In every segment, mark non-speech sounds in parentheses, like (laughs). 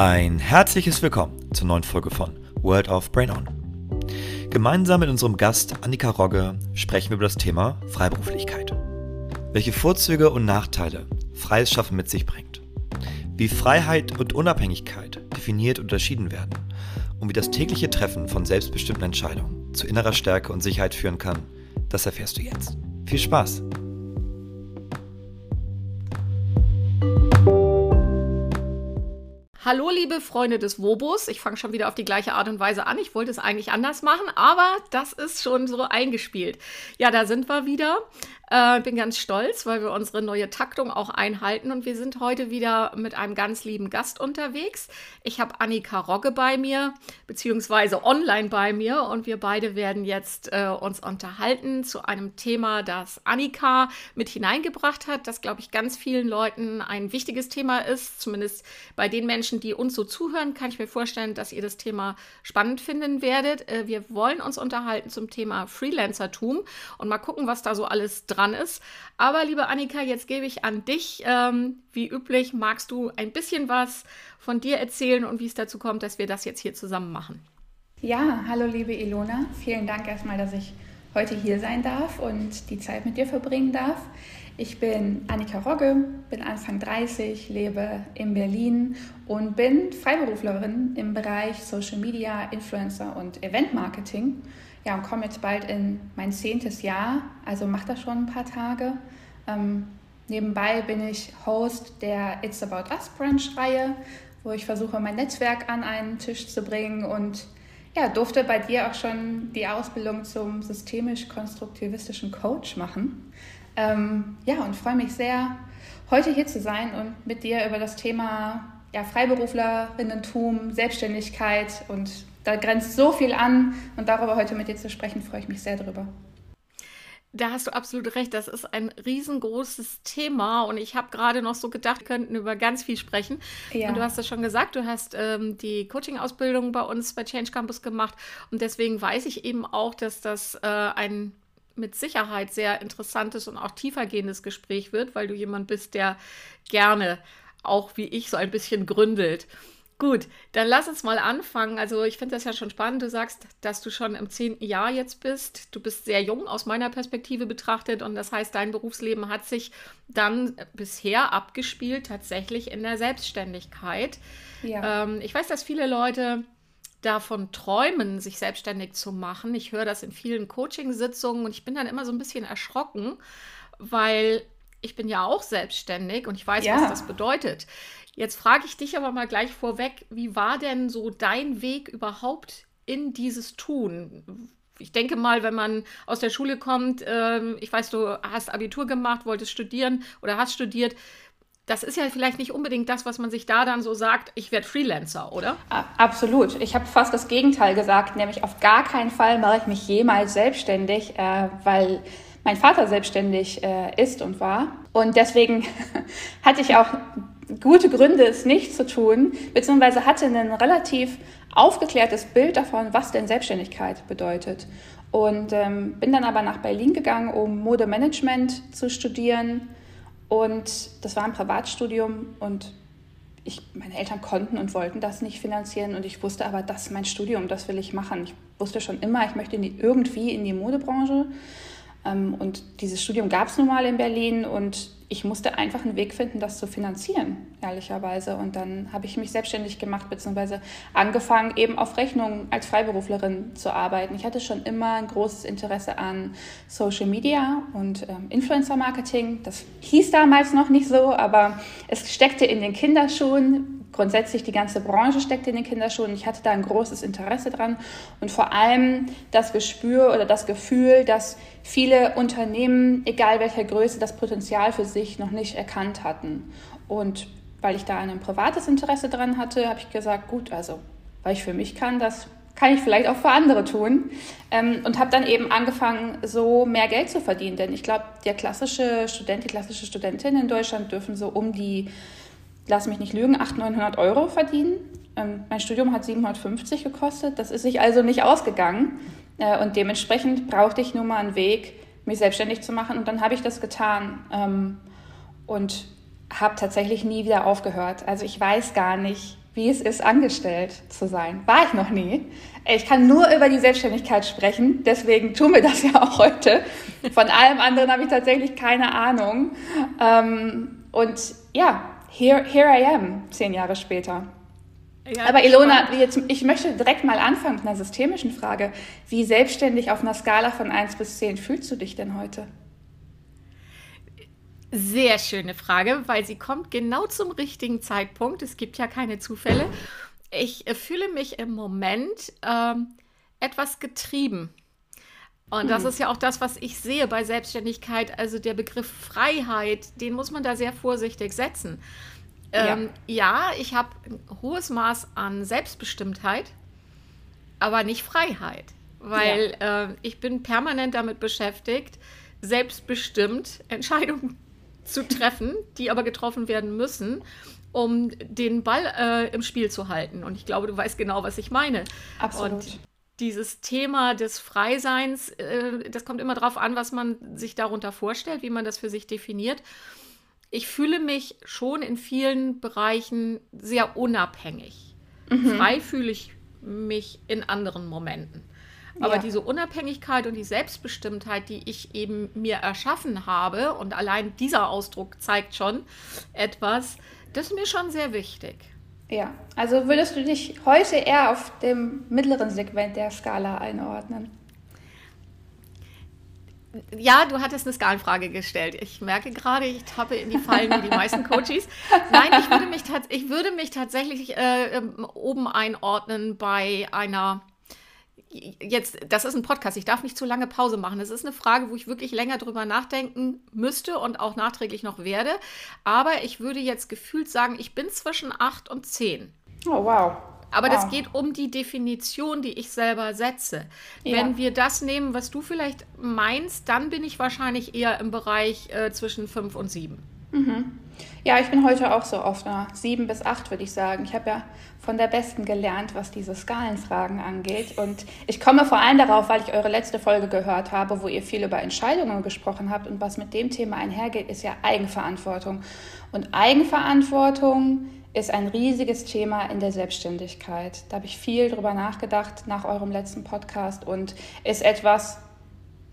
Ein herzliches Willkommen zur neuen Folge von World of Brain On. Gemeinsam mit unserem Gast Annika Rogge sprechen wir über das Thema Freiberuflichkeit. Welche Vorzüge und Nachteile freies Schaffen mit sich bringt. Wie Freiheit und Unabhängigkeit definiert und unterschieden werden und wie das tägliche Treffen von selbstbestimmten Entscheidungen zu innerer Stärke und Sicherheit führen kann, das erfährst du jetzt. Viel Spaß! Hallo, liebe Freunde des Wobos. Ich fange schon wieder auf die gleiche Art und Weise an. Ich wollte es eigentlich anders machen, aber das ist schon so eingespielt. Ja, da sind wir wieder. Äh, bin ganz stolz, weil wir unsere neue Taktung auch einhalten und wir sind heute wieder mit einem ganz lieben Gast unterwegs. Ich habe Annika Rogge bei mir, beziehungsweise online bei mir und wir beide werden jetzt äh, uns unterhalten zu einem Thema, das Annika mit hineingebracht hat, das, glaube ich, ganz vielen Leuten ein wichtiges Thema ist. Zumindest bei den Menschen, die uns so zuhören, kann ich mir vorstellen, dass ihr das Thema spannend finden werdet. Äh, wir wollen uns unterhalten zum Thema Freelancertum und mal gucken, was da so alles drin dran ist. Aber liebe Annika, jetzt gebe ich an dich. Ähm, wie üblich, magst du ein bisschen was von dir erzählen und wie es dazu kommt, dass wir das jetzt hier zusammen machen? Ja, hallo liebe Ilona. Vielen Dank erstmal, dass ich heute hier sein darf und die Zeit mit dir verbringen darf. Ich bin Annika Rogge, bin Anfang 30, lebe in Berlin und bin Freiberuflerin im Bereich Social Media, Influencer und Event Marketing ja, und komme jetzt bald in mein zehntes Jahr, also mache das schon ein paar Tage. Ähm, nebenbei bin ich Host der It's About Us Brunch-Reihe, wo ich versuche, mein Netzwerk an einen Tisch zu bringen und ja, durfte bei dir auch schon die Ausbildung zum systemisch-konstruktivistischen Coach machen. Ähm, ja, und freue mich sehr, heute hier zu sein und mit dir über das Thema ja, Freiberuflerinnentum, Selbstständigkeit und da grenzt so viel an und darüber heute mit dir zu sprechen, freue ich mich sehr drüber. Da hast du absolut recht. Das ist ein riesengroßes Thema und ich habe gerade noch so gedacht, wir könnten über ganz viel sprechen. Ja. Und du hast es schon gesagt, du hast ähm, die Coaching-Ausbildung bei uns bei Change Campus gemacht und deswegen weiß ich eben auch, dass das äh, ein mit Sicherheit sehr interessantes und auch tiefergehendes Gespräch wird, weil du jemand bist, der gerne auch wie ich so ein bisschen gründelt. Gut, dann lass uns mal anfangen. Also ich finde das ja schon spannend. Du sagst, dass du schon im zehnten Jahr jetzt bist. Du bist sehr jung aus meiner Perspektive betrachtet und das heißt, dein Berufsleben hat sich dann bisher abgespielt tatsächlich in der Selbstständigkeit. Ja. Ähm, ich weiß, dass viele Leute davon träumen, sich selbstständig zu machen. Ich höre das in vielen Coachingsitzungen und ich bin dann immer so ein bisschen erschrocken, weil ich bin ja auch selbstständig und ich weiß, ja. was das bedeutet. Jetzt frage ich dich aber mal gleich vorweg, wie war denn so dein Weg überhaupt in dieses Tun? Ich denke mal, wenn man aus der Schule kommt, äh, ich weiß, du hast Abitur gemacht, wolltest studieren oder hast studiert. Das ist ja vielleicht nicht unbedingt das, was man sich da dann so sagt, ich werde Freelancer, oder? Absolut. Ich habe fast das Gegenteil gesagt, nämlich auf gar keinen Fall mache ich mich jemals selbstständig, äh, weil mein Vater selbstständig äh, ist und war. Und deswegen (laughs) hatte ich auch gute Gründe, es nicht zu tun, beziehungsweise hatte ein relativ aufgeklärtes Bild davon, was denn Selbstständigkeit bedeutet. Und ähm, bin dann aber nach Berlin gegangen, um Modemanagement zu studieren. Und das war ein Privatstudium und ich, meine Eltern konnten und wollten das nicht finanzieren und ich wusste aber, das ist mein Studium, das will ich machen. Ich wusste schon immer, ich möchte in die, irgendwie in die Modebranche. Ähm, und dieses Studium gab es nun mal in Berlin und ich musste einfach einen Weg finden, das zu finanzieren, ehrlicherweise. Und dann habe ich mich selbstständig gemacht, beziehungsweise angefangen, eben auf Rechnung als Freiberuflerin zu arbeiten. Ich hatte schon immer ein großes Interesse an Social Media und ähm, Influencer-Marketing. Das hieß damals noch nicht so, aber es steckte in den Kinderschuhen grundsätzlich die ganze Branche steckt in den Kinderschuhen. Ich hatte da ein großes Interesse dran und vor allem das Gespür oder das Gefühl, dass viele Unternehmen, egal welcher Größe, das Potenzial für sich noch nicht erkannt hatten. Und weil ich da ein privates Interesse dran hatte, habe ich gesagt, gut, also weil ich für mich kann, das kann ich vielleicht auch für andere tun. Ähm, und habe dann eben angefangen, so mehr Geld zu verdienen. Denn ich glaube, der klassische Student, die klassische Studentin in Deutschland dürfen so um die lass mich nicht lügen, 800, 900 Euro verdienen. Ähm, mein Studium hat 750 gekostet. Das ist sich also nicht ausgegangen. Äh, und dementsprechend brauchte ich nur mal einen Weg, mich selbstständig zu machen. Und dann habe ich das getan ähm, und habe tatsächlich nie wieder aufgehört. Also ich weiß gar nicht, wie es ist, angestellt zu sein. War ich noch nie. Ich kann nur über die Selbstständigkeit sprechen, deswegen tun wir das (laughs) ja auch heute. Von allem anderen habe ich tatsächlich keine Ahnung. Ähm, und ja, here, here I am, zehn Jahre später. Ja, Aber Ilona, jetzt, ich möchte direkt mal anfangen mit einer systemischen Frage. Wie selbstständig auf einer Skala von 1 bis 10 fühlst du dich denn heute? Sehr schöne Frage, weil sie kommt genau zum richtigen Zeitpunkt. Es gibt ja keine Zufälle. Ich äh, fühle mich im Moment ähm, etwas getrieben. Und das hm. ist ja auch das, was ich sehe bei Selbstständigkeit. Also der Begriff Freiheit, den muss man da sehr vorsichtig setzen. Ähm, ja. ja. ich habe ein hohes Maß an Selbstbestimmtheit, aber nicht Freiheit, weil ja. äh, ich bin permanent damit beschäftigt, selbstbestimmt (laughs) Entscheidungen zu treffen, die aber getroffen werden müssen, um den Ball äh, im Spiel zu halten. Und ich glaube, du weißt genau, was ich meine. Absolut. Und dieses Thema des Freiseins, äh, das kommt immer darauf an, was man sich darunter vorstellt, wie man das für sich definiert. Ich fühle mich schon in vielen Bereichen sehr unabhängig. Mhm. Frei fühle ich mich in anderen Momenten. Aber ja. diese Unabhängigkeit und die Selbstbestimmtheit, die ich eben mir erschaffen habe, und allein dieser Ausdruck zeigt schon etwas, das ist mir schon sehr wichtig. Ja, also würdest du dich heute eher auf dem mittleren Segment der Skala einordnen? Ja, du hattest eine Skalenfrage gestellt. Ich merke gerade, ich tappe in die Fallen wie die meisten Coaches. (laughs) Nein, ich würde mich, ich würde mich tatsächlich äh, ähm, oben einordnen bei einer jetzt, das ist ein Podcast, ich darf nicht zu lange Pause machen. Das ist eine Frage, wo ich wirklich länger drüber nachdenken müsste und auch nachträglich noch werde. Aber ich würde jetzt gefühlt sagen, ich bin zwischen 8 und 10. Oh, wow. Aber wow. das geht um die Definition, die ich selber setze. Ja. Wenn wir das nehmen, was du vielleicht meinst, dann bin ich wahrscheinlich eher im Bereich äh, zwischen 5 und 7. Mhm. Ja, ich bin heute auch so auf einer 7 bis 8, würde ich sagen. Ich habe ja von der Besten gelernt, was diese Skalenfragen angeht. Und ich komme vor allem darauf, weil ich eure letzte Folge gehört habe, wo ihr viel über Entscheidungen gesprochen habt. Und was mit dem Thema einhergeht, ist ja Eigenverantwortung. Und Eigenverantwortung ist ein riesiges Thema in der Selbstständigkeit. Da habe ich viel drüber nachgedacht nach eurem letzten Podcast und ist etwas,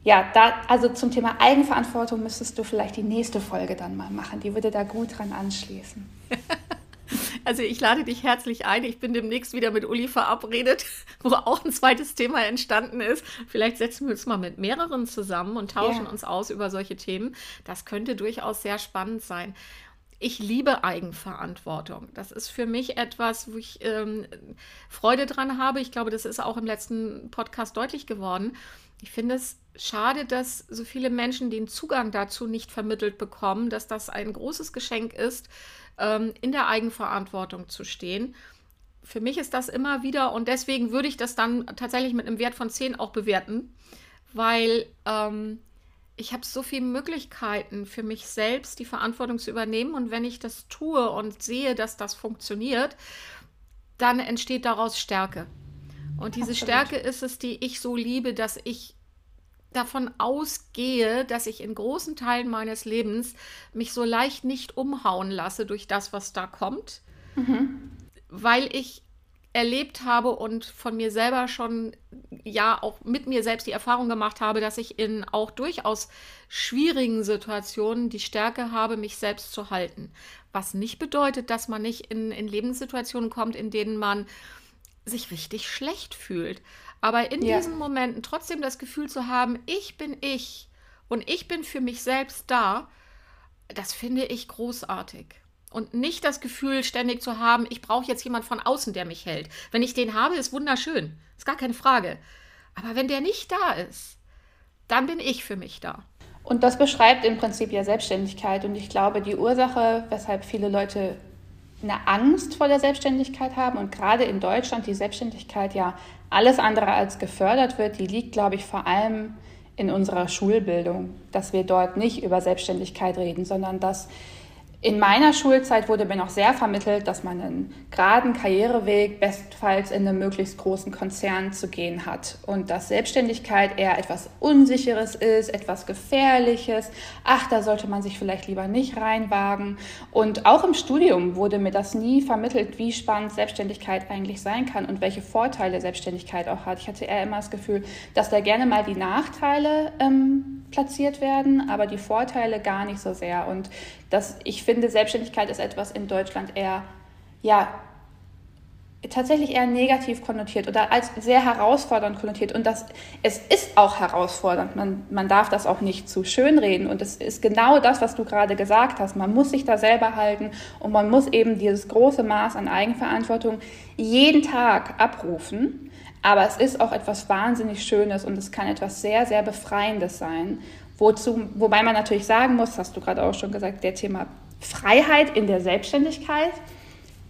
ja, da, also zum Thema Eigenverantwortung müsstest du vielleicht die nächste Folge dann mal machen. Die würde da gut dran anschließen. (laughs) Also ich lade dich herzlich ein. Ich bin demnächst wieder mit Uli verabredet, (laughs) wo auch ein zweites Thema entstanden ist. Vielleicht setzen wir uns mal mit mehreren zusammen und tauschen yeah. uns aus über solche Themen. Das könnte durchaus sehr spannend sein. Ich liebe Eigenverantwortung. Das ist für mich etwas, wo ich ähm, Freude dran habe. Ich glaube, das ist auch im letzten Podcast deutlich geworden. Ich finde es schade, dass so viele Menschen den Zugang dazu nicht vermittelt bekommen, dass das ein großes Geschenk ist, ähm, in der Eigenverantwortung zu stehen. Für mich ist das immer wieder und deswegen würde ich das dann tatsächlich mit einem Wert von 10 auch bewerten, weil ähm, ich habe so viele Möglichkeiten für mich selbst, die Verantwortung zu übernehmen und wenn ich das tue und sehe, dass das funktioniert, dann entsteht daraus Stärke. Und diese Absolut. Stärke ist es, die ich so liebe, dass ich davon ausgehe, dass ich in großen Teilen meines Lebens mich so leicht nicht umhauen lasse durch das, was da kommt, mhm. weil ich erlebt habe und von mir selber schon ja auch mit mir selbst die Erfahrung gemacht habe, dass ich in auch durchaus schwierigen Situationen die Stärke habe, mich selbst zu halten. Was nicht bedeutet, dass man nicht in, in Lebenssituationen kommt, in denen man sich richtig schlecht fühlt. Aber in ja. diesen Momenten trotzdem das Gefühl zu haben, ich bin ich und ich bin für mich selbst da, das finde ich großartig. Und nicht das Gefühl ständig zu haben, ich brauche jetzt jemand von außen, der mich hält. Wenn ich den habe, ist wunderschön. Ist gar keine Frage. Aber wenn der nicht da ist, dann bin ich für mich da. Und das beschreibt im Prinzip ja Selbstständigkeit. Und ich glaube, die Ursache, weshalb viele Leute eine Angst vor der Selbstständigkeit haben und gerade in Deutschland die Selbstständigkeit ja alles andere als gefördert wird, die liegt, glaube ich, vor allem in unserer Schulbildung, dass wir dort nicht über Selbstständigkeit reden, sondern dass in meiner Schulzeit wurde mir noch sehr vermittelt, dass man einen geraden Karriereweg bestfalls in einem möglichst großen Konzern zu gehen hat und dass Selbstständigkeit eher etwas Unsicheres ist, etwas Gefährliches. Ach, da sollte man sich vielleicht lieber nicht reinwagen. Und auch im Studium wurde mir das nie vermittelt, wie spannend Selbstständigkeit eigentlich sein kann und welche Vorteile Selbstständigkeit auch hat. Ich hatte eher immer das Gefühl, dass da gerne mal die Nachteile ähm, platziert werden, aber die Vorteile gar nicht so sehr. Und das, ich finde, Selbstständigkeit ist etwas in Deutschland eher, ja, tatsächlich eher negativ konnotiert oder als sehr herausfordernd konnotiert. Und das, es ist auch herausfordernd. Man, man darf das auch nicht zu schön reden. Und es ist genau das, was du gerade gesagt hast. Man muss sich da selber halten und man muss eben dieses große Maß an Eigenverantwortung jeden Tag abrufen. Aber es ist auch etwas wahnsinnig Schönes und es kann etwas sehr, sehr Befreiendes sein. Wozu, wobei man natürlich sagen muss, hast du gerade auch schon gesagt, der Thema Freiheit in der Selbstständigkeit,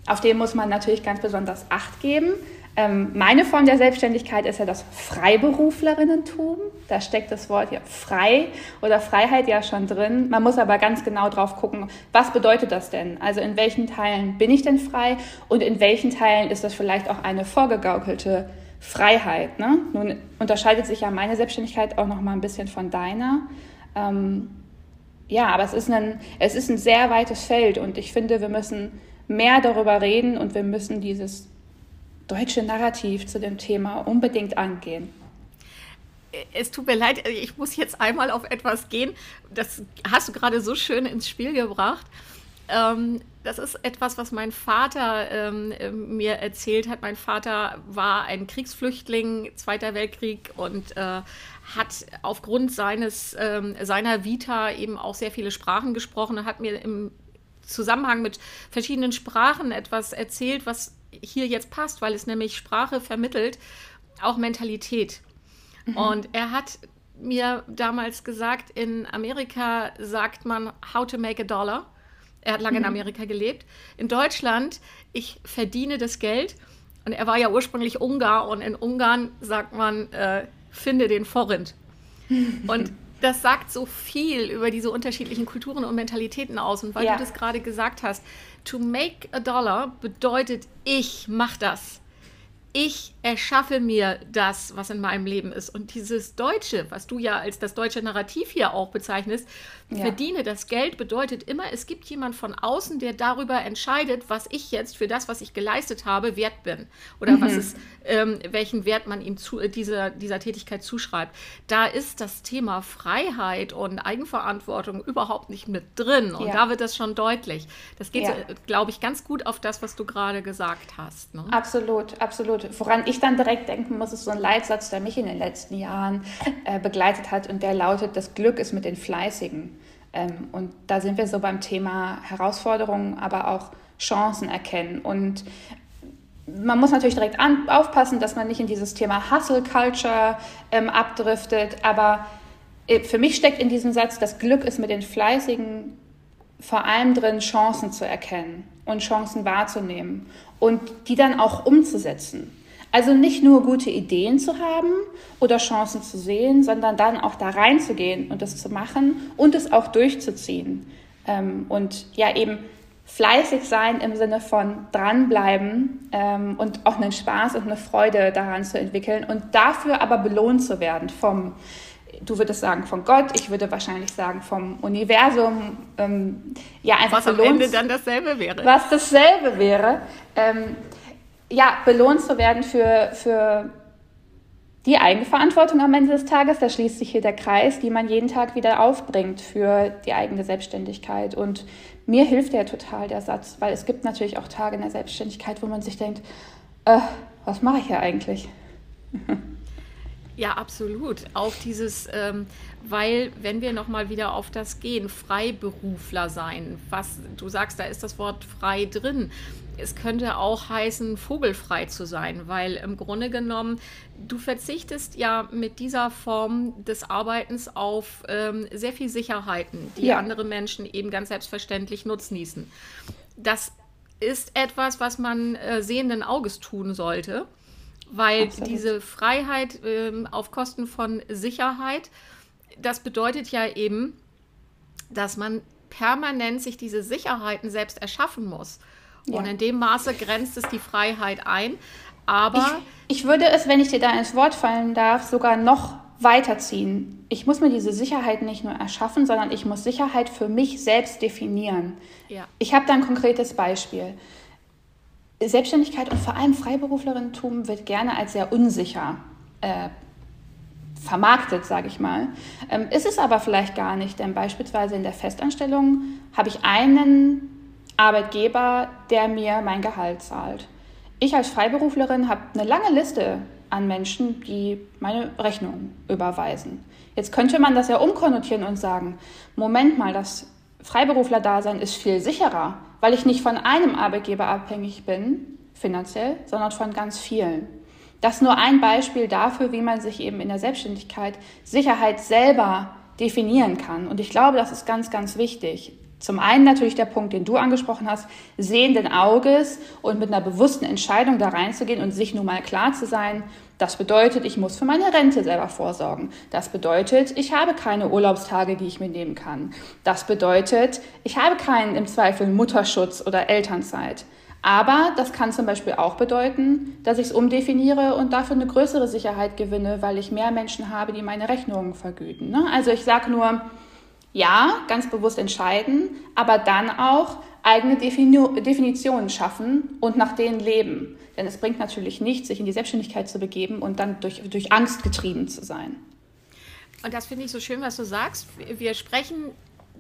auf den muss man natürlich ganz besonders Acht geben. Ähm, meine Form der Selbstständigkeit ist ja das Freiberuflerinnentum. Da steckt das Wort ja frei oder Freiheit ja schon drin. Man muss aber ganz genau drauf gucken, was bedeutet das denn? Also in welchen Teilen bin ich denn frei und in welchen Teilen ist das vielleicht auch eine vorgegaukelte Freiheit. Ne? Nun unterscheidet sich ja meine Selbstständigkeit auch noch mal ein bisschen von deiner. Ähm, ja, aber es ist, ein, es ist ein sehr weites Feld und ich finde, wir müssen mehr darüber reden und wir müssen dieses deutsche Narrativ zu dem Thema unbedingt angehen. Es tut mir leid, ich muss jetzt einmal auf etwas gehen. Das hast du gerade so schön ins Spiel gebracht. Ähm, das ist etwas, was mein Vater ähm, mir erzählt hat. Mein Vater war ein Kriegsflüchtling, Zweiter Weltkrieg und äh, hat aufgrund seines, ähm, seiner Vita eben auch sehr viele Sprachen gesprochen und hat mir im Zusammenhang mit verschiedenen Sprachen etwas erzählt, was hier jetzt passt, weil es nämlich Sprache vermittelt, auch Mentalität. Mhm. Und er hat mir damals gesagt, in Amerika sagt man how to make a dollar. Er hat lange in mhm. Amerika gelebt. In Deutschland, ich verdiene das Geld. Und er war ja ursprünglich Ungar und in Ungarn sagt man, äh, finde den Forint. (laughs) Und das sagt so viel über diese unterschiedlichen Kulturen und Mentalitäten aus. Und weil ja. du das gerade gesagt hast, to make a dollar bedeutet, ich mach das ich erschaffe mir das, was in meinem Leben ist. Und dieses Deutsche, was du ja als das deutsche Narrativ hier auch bezeichnest, ja. verdiene das Geld, bedeutet immer, es gibt jemand von außen, der darüber entscheidet, was ich jetzt für das, was ich geleistet habe, wert bin. Oder mhm. was ist, ähm, welchen Wert man ihm zu, äh, dieser, dieser Tätigkeit zuschreibt. Da ist das Thema Freiheit und Eigenverantwortung überhaupt nicht mit drin. Und ja. da wird das schon deutlich. Das geht, ja. Äh, glaube ich, ganz gut auf das, was du gerade gesagt hast. Ne? Absolut, absolut woran ich dann direkt denken muss, ist so ein Leitsatz, der mich in den letzten Jahren äh, begleitet hat und der lautet, das Glück ist mit den Fleißigen. Ähm, und da sind wir so beim Thema Herausforderungen, aber auch Chancen erkennen. Und man muss natürlich direkt an, aufpassen, dass man nicht in dieses Thema Hustle Culture ähm, abdriftet, aber äh, für mich steckt in diesem Satz, das Glück ist mit den Fleißigen vor allem drin, Chancen zu erkennen und Chancen wahrzunehmen und die dann auch umzusetzen. Also nicht nur gute Ideen zu haben oder Chancen zu sehen, sondern dann auch da reinzugehen und das zu machen und es auch durchzuziehen. Ähm, und ja, eben fleißig sein im Sinne von dranbleiben ähm, und auch einen Spaß und eine Freude daran zu entwickeln und dafür aber belohnt zu werden vom, du würdest sagen von Gott, ich würde wahrscheinlich sagen vom Universum. Ähm, ja, einfach was belohnt, am Ende dann dasselbe wäre. Was dasselbe wäre. Ähm, ja, belohnt zu werden für, für die Eigenverantwortung am Ende des Tages, da schließt sich hier der Kreis, die man jeden Tag wieder aufbringt für die eigene Selbstständigkeit. Und mir hilft der total, der Satz, weil es gibt natürlich auch Tage in der Selbstständigkeit, wo man sich denkt, äh, was mache ich hier eigentlich? Ja, absolut. Auch dieses, ähm, weil, wenn wir nochmal wieder auf das gehen, Freiberufler sein, was du sagst, da ist das Wort frei drin. Es könnte auch heißen, vogelfrei zu sein, weil im Grunde genommen, du verzichtest ja mit dieser Form des Arbeitens auf ähm, sehr viel Sicherheiten, die ja. andere Menschen eben ganz selbstverständlich nutznießen. Das ist etwas, was man äh, sehenden Auges tun sollte weil Absolut. diese Freiheit ähm, auf Kosten von Sicherheit, das bedeutet ja eben, dass man permanent sich diese Sicherheiten selbst erschaffen muss. Ja. Und in dem Maße grenzt es die Freiheit ein. Aber ich, ich würde es, wenn ich dir da ins Wort fallen darf, sogar noch weiterziehen. Ich muss mir diese Sicherheit nicht nur erschaffen, sondern ich muss Sicherheit für mich selbst definieren. Ja. Ich habe da ein konkretes Beispiel. Selbstständigkeit und vor allem Freiberuflerinnentum wird gerne als sehr unsicher äh, vermarktet, sage ich mal. Ähm, ist es aber vielleicht gar nicht, denn beispielsweise in der Festanstellung habe ich einen Arbeitgeber, der mir mein Gehalt zahlt. Ich als Freiberuflerin habe eine lange Liste an Menschen, die meine Rechnung überweisen. Jetzt könnte man das ja umkonnotieren und sagen, Moment mal, das Freiberufler-Dasein ist viel sicherer, weil ich nicht von einem Arbeitgeber abhängig bin, finanziell, sondern von ganz vielen. Das nur ein Beispiel dafür, wie man sich eben in der Selbstständigkeit Sicherheit selber definieren kann. Und ich glaube, das ist ganz, ganz wichtig. Zum einen natürlich der Punkt, den du angesprochen hast, sehenden Auges und mit einer bewussten Entscheidung da reinzugehen und sich nun mal klar zu sein, das bedeutet, ich muss für meine Rente selber vorsorgen. Das bedeutet, ich habe keine Urlaubstage, die ich mir nehmen kann. Das bedeutet, ich habe keinen im Zweifel Mutterschutz oder Elternzeit. Aber das kann zum Beispiel auch bedeuten, dass ich es umdefiniere und dafür eine größere Sicherheit gewinne, weil ich mehr Menschen habe, die meine Rechnungen vergüten. Ne? Also ich sage nur, ja, ganz bewusst entscheiden, aber dann auch eigene Definitionen schaffen und nach denen leben. Denn es bringt natürlich nichts, sich in die Selbstständigkeit zu begeben und dann durch, durch Angst getrieben zu sein. Und das finde ich so schön, was du sagst. Wir sprechen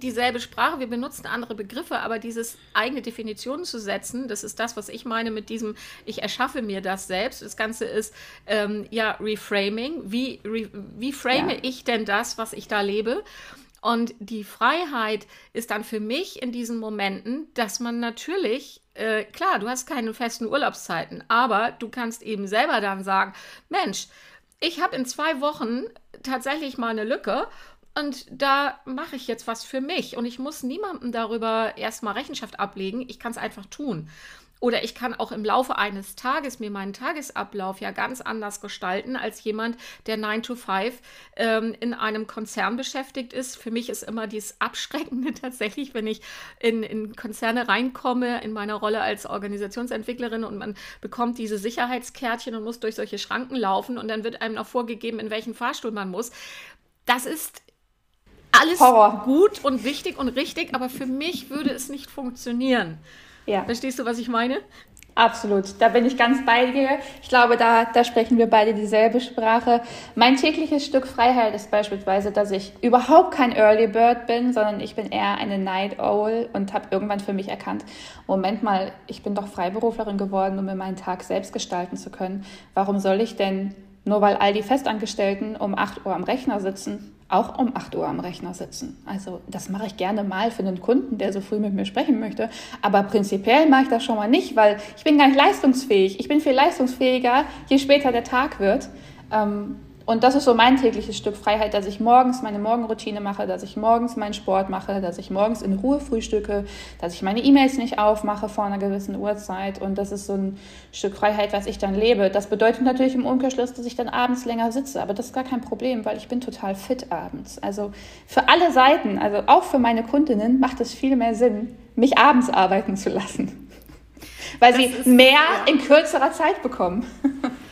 dieselbe Sprache, wir benutzen andere Begriffe, aber dieses eigene Definitionen zu setzen, das ist das, was ich meine mit diesem, ich erschaffe mir das selbst. Das Ganze ist ähm, ja Reframing. Wie, re, wie frame ja. ich denn das, was ich da lebe? Und die Freiheit ist dann für mich in diesen Momenten, dass man natürlich, äh, klar, du hast keine festen Urlaubszeiten, aber du kannst eben selber dann sagen, Mensch, ich habe in zwei Wochen tatsächlich mal eine Lücke und da mache ich jetzt was für mich und ich muss niemandem darüber erstmal Rechenschaft ablegen. Ich kann es einfach tun. Oder ich kann auch im Laufe eines Tages mir meinen Tagesablauf ja ganz anders gestalten als jemand, der 9 to 5 ähm, in einem Konzern beschäftigt ist. Für mich ist immer dieses Abschreckende (laughs) tatsächlich, wenn ich in, in Konzerne reinkomme, in meiner Rolle als Organisationsentwicklerin und man bekommt diese Sicherheitskärtchen und muss durch solche Schranken laufen und dann wird einem noch vorgegeben, in welchen Fahrstuhl man muss. Das ist alles Horror. gut und wichtig und richtig, aber für mich würde es nicht funktionieren. Ja. Verstehst du, was ich meine? Absolut, da bin ich ganz bei dir. Ich glaube, da, da sprechen wir beide dieselbe Sprache. Mein tägliches Stück Freiheit ist beispielsweise, dass ich überhaupt kein Early Bird bin, sondern ich bin eher eine Night Owl und habe irgendwann für mich erkannt, Moment mal, ich bin doch Freiberuflerin geworden, um mir meinen Tag selbst gestalten zu können. Warum soll ich denn, nur weil all die Festangestellten um 8 Uhr am Rechner sitzen, auch um 8 Uhr am Rechner sitzen. Also das mache ich gerne mal für einen Kunden, der so früh mit mir sprechen möchte. Aber prinzipiell mache ich das schon mal nicht, weil ich bin gar nicht leistungsfähig. Ich bin viel leistungsfähiger, je später der Tag wird. Ähm, und das ist so mein tägliches Stück Freiheit, dass ich morgens meine Morgenroutine mache, dass ich morgens meinen Sport mache, dass ich morgens in Ruhe frühstücke, dass ich meine E-Mails nicht aufmache vor einer gewissen Uhrzeit. Und das ist so ein Stück Freiheit, was ich dann lebe. Das bedeutet natürlich im Umkehrschluss, dass ich dann abends länger sitze. Aber das ist gar kein Problem, weil ich bin total fit abends. Also für alle Seiten, also auch für meine Kundinnen, macht es viel mehr Sinn, mich abends arbeiten zu lassen. (laughs) Weil das sie ist, mehr ja. in kürzerer Zeit bekommen. (laughs)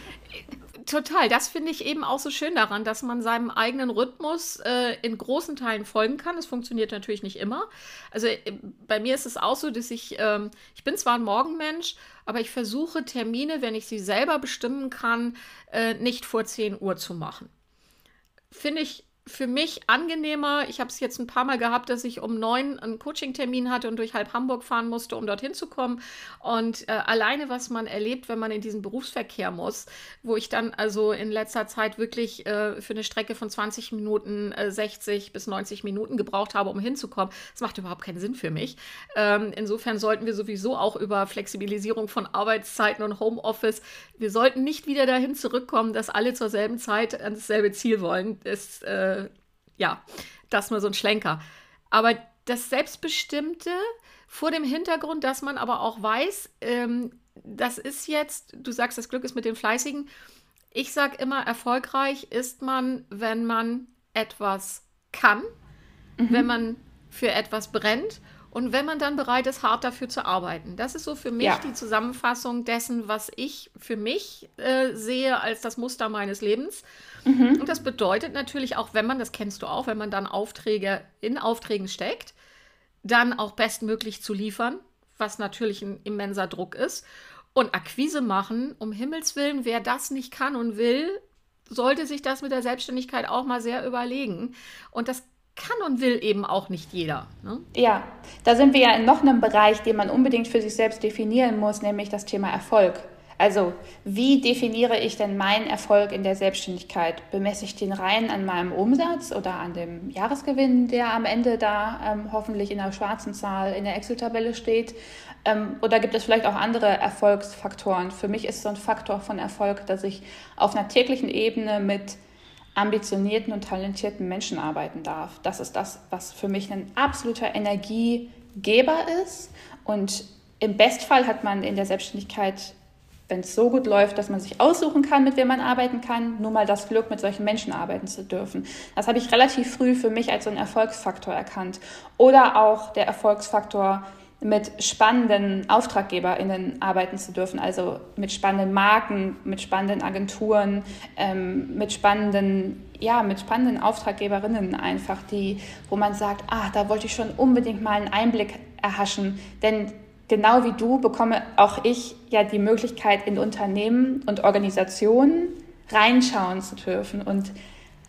Total, das finde ich eben auch so schön daran, dass man seinem eigenen Rhythmus äh, in großen Teilen folgen kann. Das funktioniert natürlich nicht immer. Also äh, bei mir ist es auch so, dass ich, ähm, ich bin zwar ein Morgenmensch, aber ich versuche Termine, wenn ich sie selber bestimmen kann, äh, nicht vor 10 Uhr zu machen. Finde ich für mich angenehmer. Ich habe es jetzt ein paar Mal gehabt, dass ich um neun einen Coaching-Termin hatte und durch halb Hamburg fahren musste, um dorthin zu kommen. Und äh, alleine, was man erlebt, wenn man in diesen Berufsverkehr muss, wo ich dann also in letzter Zeit wirklich äh, für eine Strecke von 20 Minuten äh, 60 bis 90 Minuten gebraucht habe, um hinzukommen, das macht überhaupt keinen Sinn für mich. Ähm, insofern sollten wir sowieso auch über Flexibilisierung von Arbeitszeiten und Homeoffice, wir sollten nicht wieder dahin zurückkommen, dass alle zur selben Zeit an dasselbe Ziel wollen. Das äh, ja, das nur so ein Schlenker. Aber das Selbstbestimmte vor dem Hintergrund, dass man aber auch weiß, ähm, das ist jetzt, du sagst, das Glück ist mit den Fleißigen. Ich sage immer, erfolgreich ist man, wenn man etwas kann, mhm. wenn man für etwas brennt und wenn man dann bereit ist, hart dafür zu arbeiten. Das ist so für mich ja. die Zusammenfassung dessen, was ich für mich äh, sehe als das Muster meines Lebens. Mhm. Und das bedeutet natürlich auch, wenn man, das kennst du auch, wenn man dann Aufträge in Aufträgen steckt, dann auch bestmöglich zu liefern, was natürlich ein immenser Druck ist. Und Akquise machen, um Himmels Willen, wer das nicht kann und will, sollte sich das mit der Selbstständigkeit auch mal sehr überlegen. Und das kann und will eben auch nicht jeder. Ne? Ja, da sind wir ja in noch einem Bereich, den man unbedingt für sich selbst definieren muss, nämlich das Thema Erfolg. Also, wie definiere ich denn meinen Erfolg in der Selbstständigkeit? Bemesse ich den rein an meinem Umsatz oder an dem Jahresgewinn, der am Ende da ähm, hoffentlich in der schwarzen Zahl in der Excel-Tabelle steht? Ähm, oder gibt es vielleicht auch andere Erfolgsfaktoren? Für mich ist so ein Faktor von Erfolg, dass ich auf einer täglichen Ebene mit ambitionierten und talentierten Menschen arbeiten darf. Das ist das, was für mich ein absoluter Energiegeber ist. Und im Bestfall hat man in der Selbstständigkeit, wenn es so gut läuft, dass man sich aussuchen kann, mit wem man arbeiten kann, nur mal das Glück, mit solchen Menschen arbeiten zu dürfen. Das habe ich relativ früh für mich als so einen Erfolgsfaktor erkannt. Oder auch der Erfolgsfaktor, mit spannenden AuftraggeberInnen arbeiten zu dürfen, also mit spannenden Marken, mit spannenden Agenturen, ähm, mit spannenden, ja, mit spannenden Auftraggeberinnen einfach, die, wo man sagt, ah, da wollte ich schon unbedingt mal einen Einblick erhaschen, denn genau wie du bekomme auch ich ja die Möglichkeit, in Unternehmen und Organisationen reinschauen zu dürfen und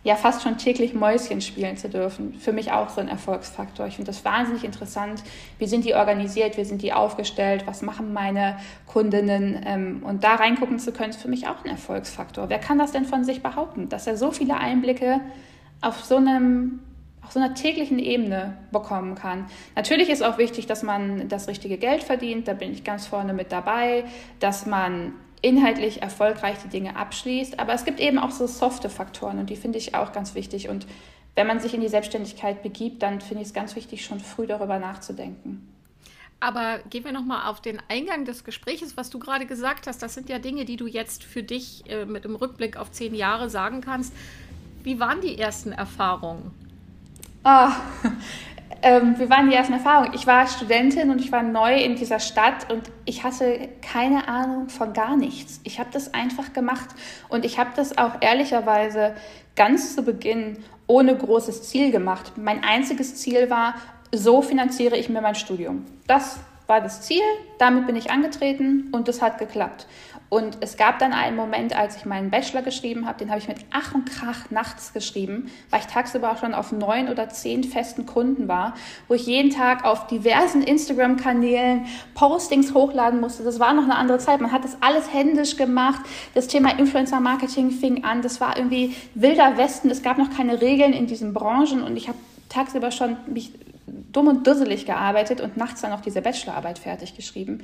ja fast schon täglich Mäuschen spielen zu dürfen. Für mich auch so ein Erfolgsfaktor. Ich finde das wahnsinnig interessant. Wie sind die organisiert? Wie sind die aufgestellt? Was machen meine Kundinnen? Ähm, und da reingucken zu können, ist für mich auch ein Erfolgsfaktor. Wer kann das denn von sich behaupten, dass er so viele Einblicke auf so einem auf so einer täglichen Ebene bekommen kann. Natürlich ist auch wichtig, dass man das richtige Geld verdient, da bin ich ganz vorne mit dabei, dass man inhaltlich erfolgreich die Dinge abschließt. Aber es gibt eben auch so softe Faktoren und die finde ich auch ganz wichtig. Und wenn man sich in die Selbstständigkeit begibt, dann finde ich es ganz wichtig, schon früh darüber nachzudenken. Aber gehen wir nochmal auf den Eingang des Gesprächs, was du gerade gesagt hast. Das sind ja Dinge, die du jetzt für dich äh, mit dem Rückblick auf zehn Jahre sagen kannst. Wie waren die ersten Erfahrungen? Ah, ähm, wir waren die ersten Erfahrungen. Ich war Studentin und ich war neu in dieser Stadt und ich hatte keine Ahnung von gar nichts. Ich habe das einfach gemacht und ich habe das auch ehrlicherweise ganz zu Beginn ohne großes Ziel gemacht. Mein einziges Ziel war, so finanziere ich mir mein Studium. Das war das Ziel, damit bin ich angetreten und das hat geklappt. Und es gab dann einen Moment, als ich meinen Bachelor geschrieben habe, den habe ich mit Ach und Krach nachts geschrieben, weil ich tagsüber auch schon auf neun oder zehn festen Kunden war, wo ich jeden Tag auf diversen Instagram-Kanälen Postings hochladen musste. Das war noch eine andere Zeit. Man hat das alles händisch gemacht. Das Thema Influencer-Marketing fing an. Das war irgendwie wilder Westen. Es gab noch keine Regeln in diesen Branchen und ich habe tagsüber schon mich dumm und dusselig gearbeitet und nachts dann noch diese Bachelorarbeit fertig geschrieben,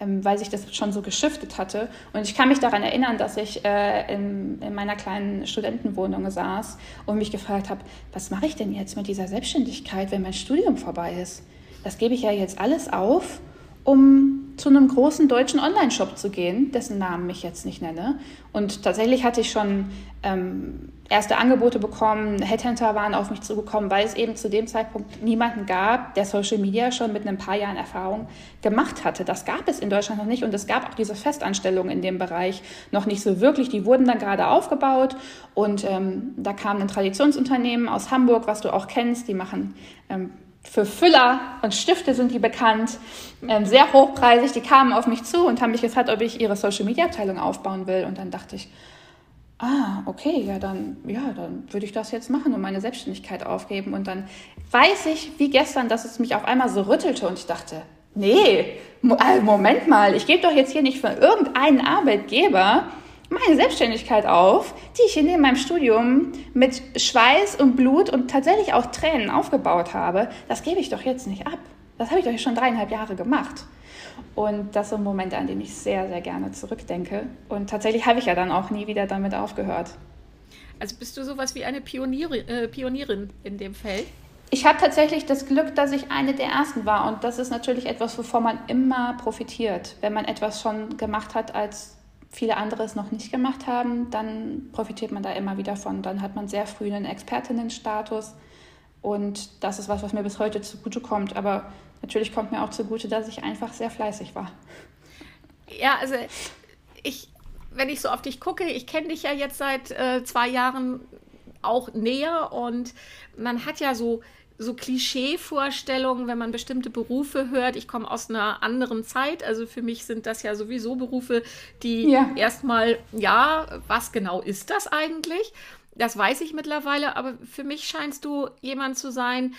ähm, weil sich das schon so geschiftet hatte. Und ich kann mich daran erinnern, dass ich äh, in, in, meiner kleinen Studentenwohnung saß und mich gefragt habe, was mache ich denn jetzt mit dieser Selbstständigkeit, wenn mein Studium vorbei ist? Das gebe ich ja jetzt alles auf, um zu einem großen deutschen Online-Shop zu gehen, dessen Namen ich jetzt nicht nenne. Und tatsächlich hatte ich schon ähm, erste Angebote bekommen, Headhunter waren auf mich zugekommen, weil es eben zu dem Zeitpunkt niemanden gab, der Social Media schon mit ein paar Jahren Erfahrung gemacht hatte. Das gab es in Deutschland noch nicht und es gab auch diese Festanstellungen in dem Bereich noch nicht so wirklich. Die wurden dann gerade aufgebaut und ähm, da kam ein Traditionsunternehmen aus Hamburg, was du auch kennst, die machen ähm, für Füller und Stifte sind die bekannt, ähm, sehr hochpreisig. Die kamen auf mich zu und haben mich gefragt, ob ich ihre Social Media Abteilung aufbauen will. Und dann dachte ich, ah, okay, ja, dann, ja, dann würde ich das jetzt machen und meine Selbstständigkeit aufgeben. Und dann weiß ich, wie gestern, dass es mich auf einmal so rüttelte und ich dachte, nee, äh, Moment mal, ich gebe doch jetzt hier nicht für irgendeinen Arbeitgeber meine Selbstständigkeit auf, die ich in meinem Studium mit Schweiß und Blut und tatsächlich auch Tränen aufgebaut habe. Das gebe ich doch jetzt nicht ab. Das habe ich doch schon dreieinhalb Jahre gemacht. Und das sind Momente, an denen ich sehr, sehr gerne zurückdenke. Und tatsächlich habe ich ja dann auch nie wieder damit aufgehört. Also bist du sowas wie eine Pionierin, äh, Pionierin in dem Feld? Ich habe tatsächlich das Glück, dass ich eine der ersten war. Und das ist natürlich etwas, wovon man immer profitiert. Wenn man etwas schon gemacht hat als viele andere es noch nicht gemacht haben, dann profitiert man da immer wieder von. Dann hat man sehr früh einen Expertinnenstatus. Und das ist was, was mir bis heute zugute kommt. Aber natürlich kommt mir auch zugute, dass ich einfach sehr fleißig war. Ja, also ich, wenn ich so auf dich gucke, ich kenne dich ja jetzt seit äh, zwei Jahren auch näher und man hat ja so so Klischee-Vorstellungen, wenn man bestimmte Berufe hört. Ich komme aus einer anderen Zeit, also für mich sind das ja sowieso Berufe, die ja. erstmal, ja, was genau ist das eigentlich? Das weiß ich mittlerweile, aber für mich scheinst du jemand zu sein,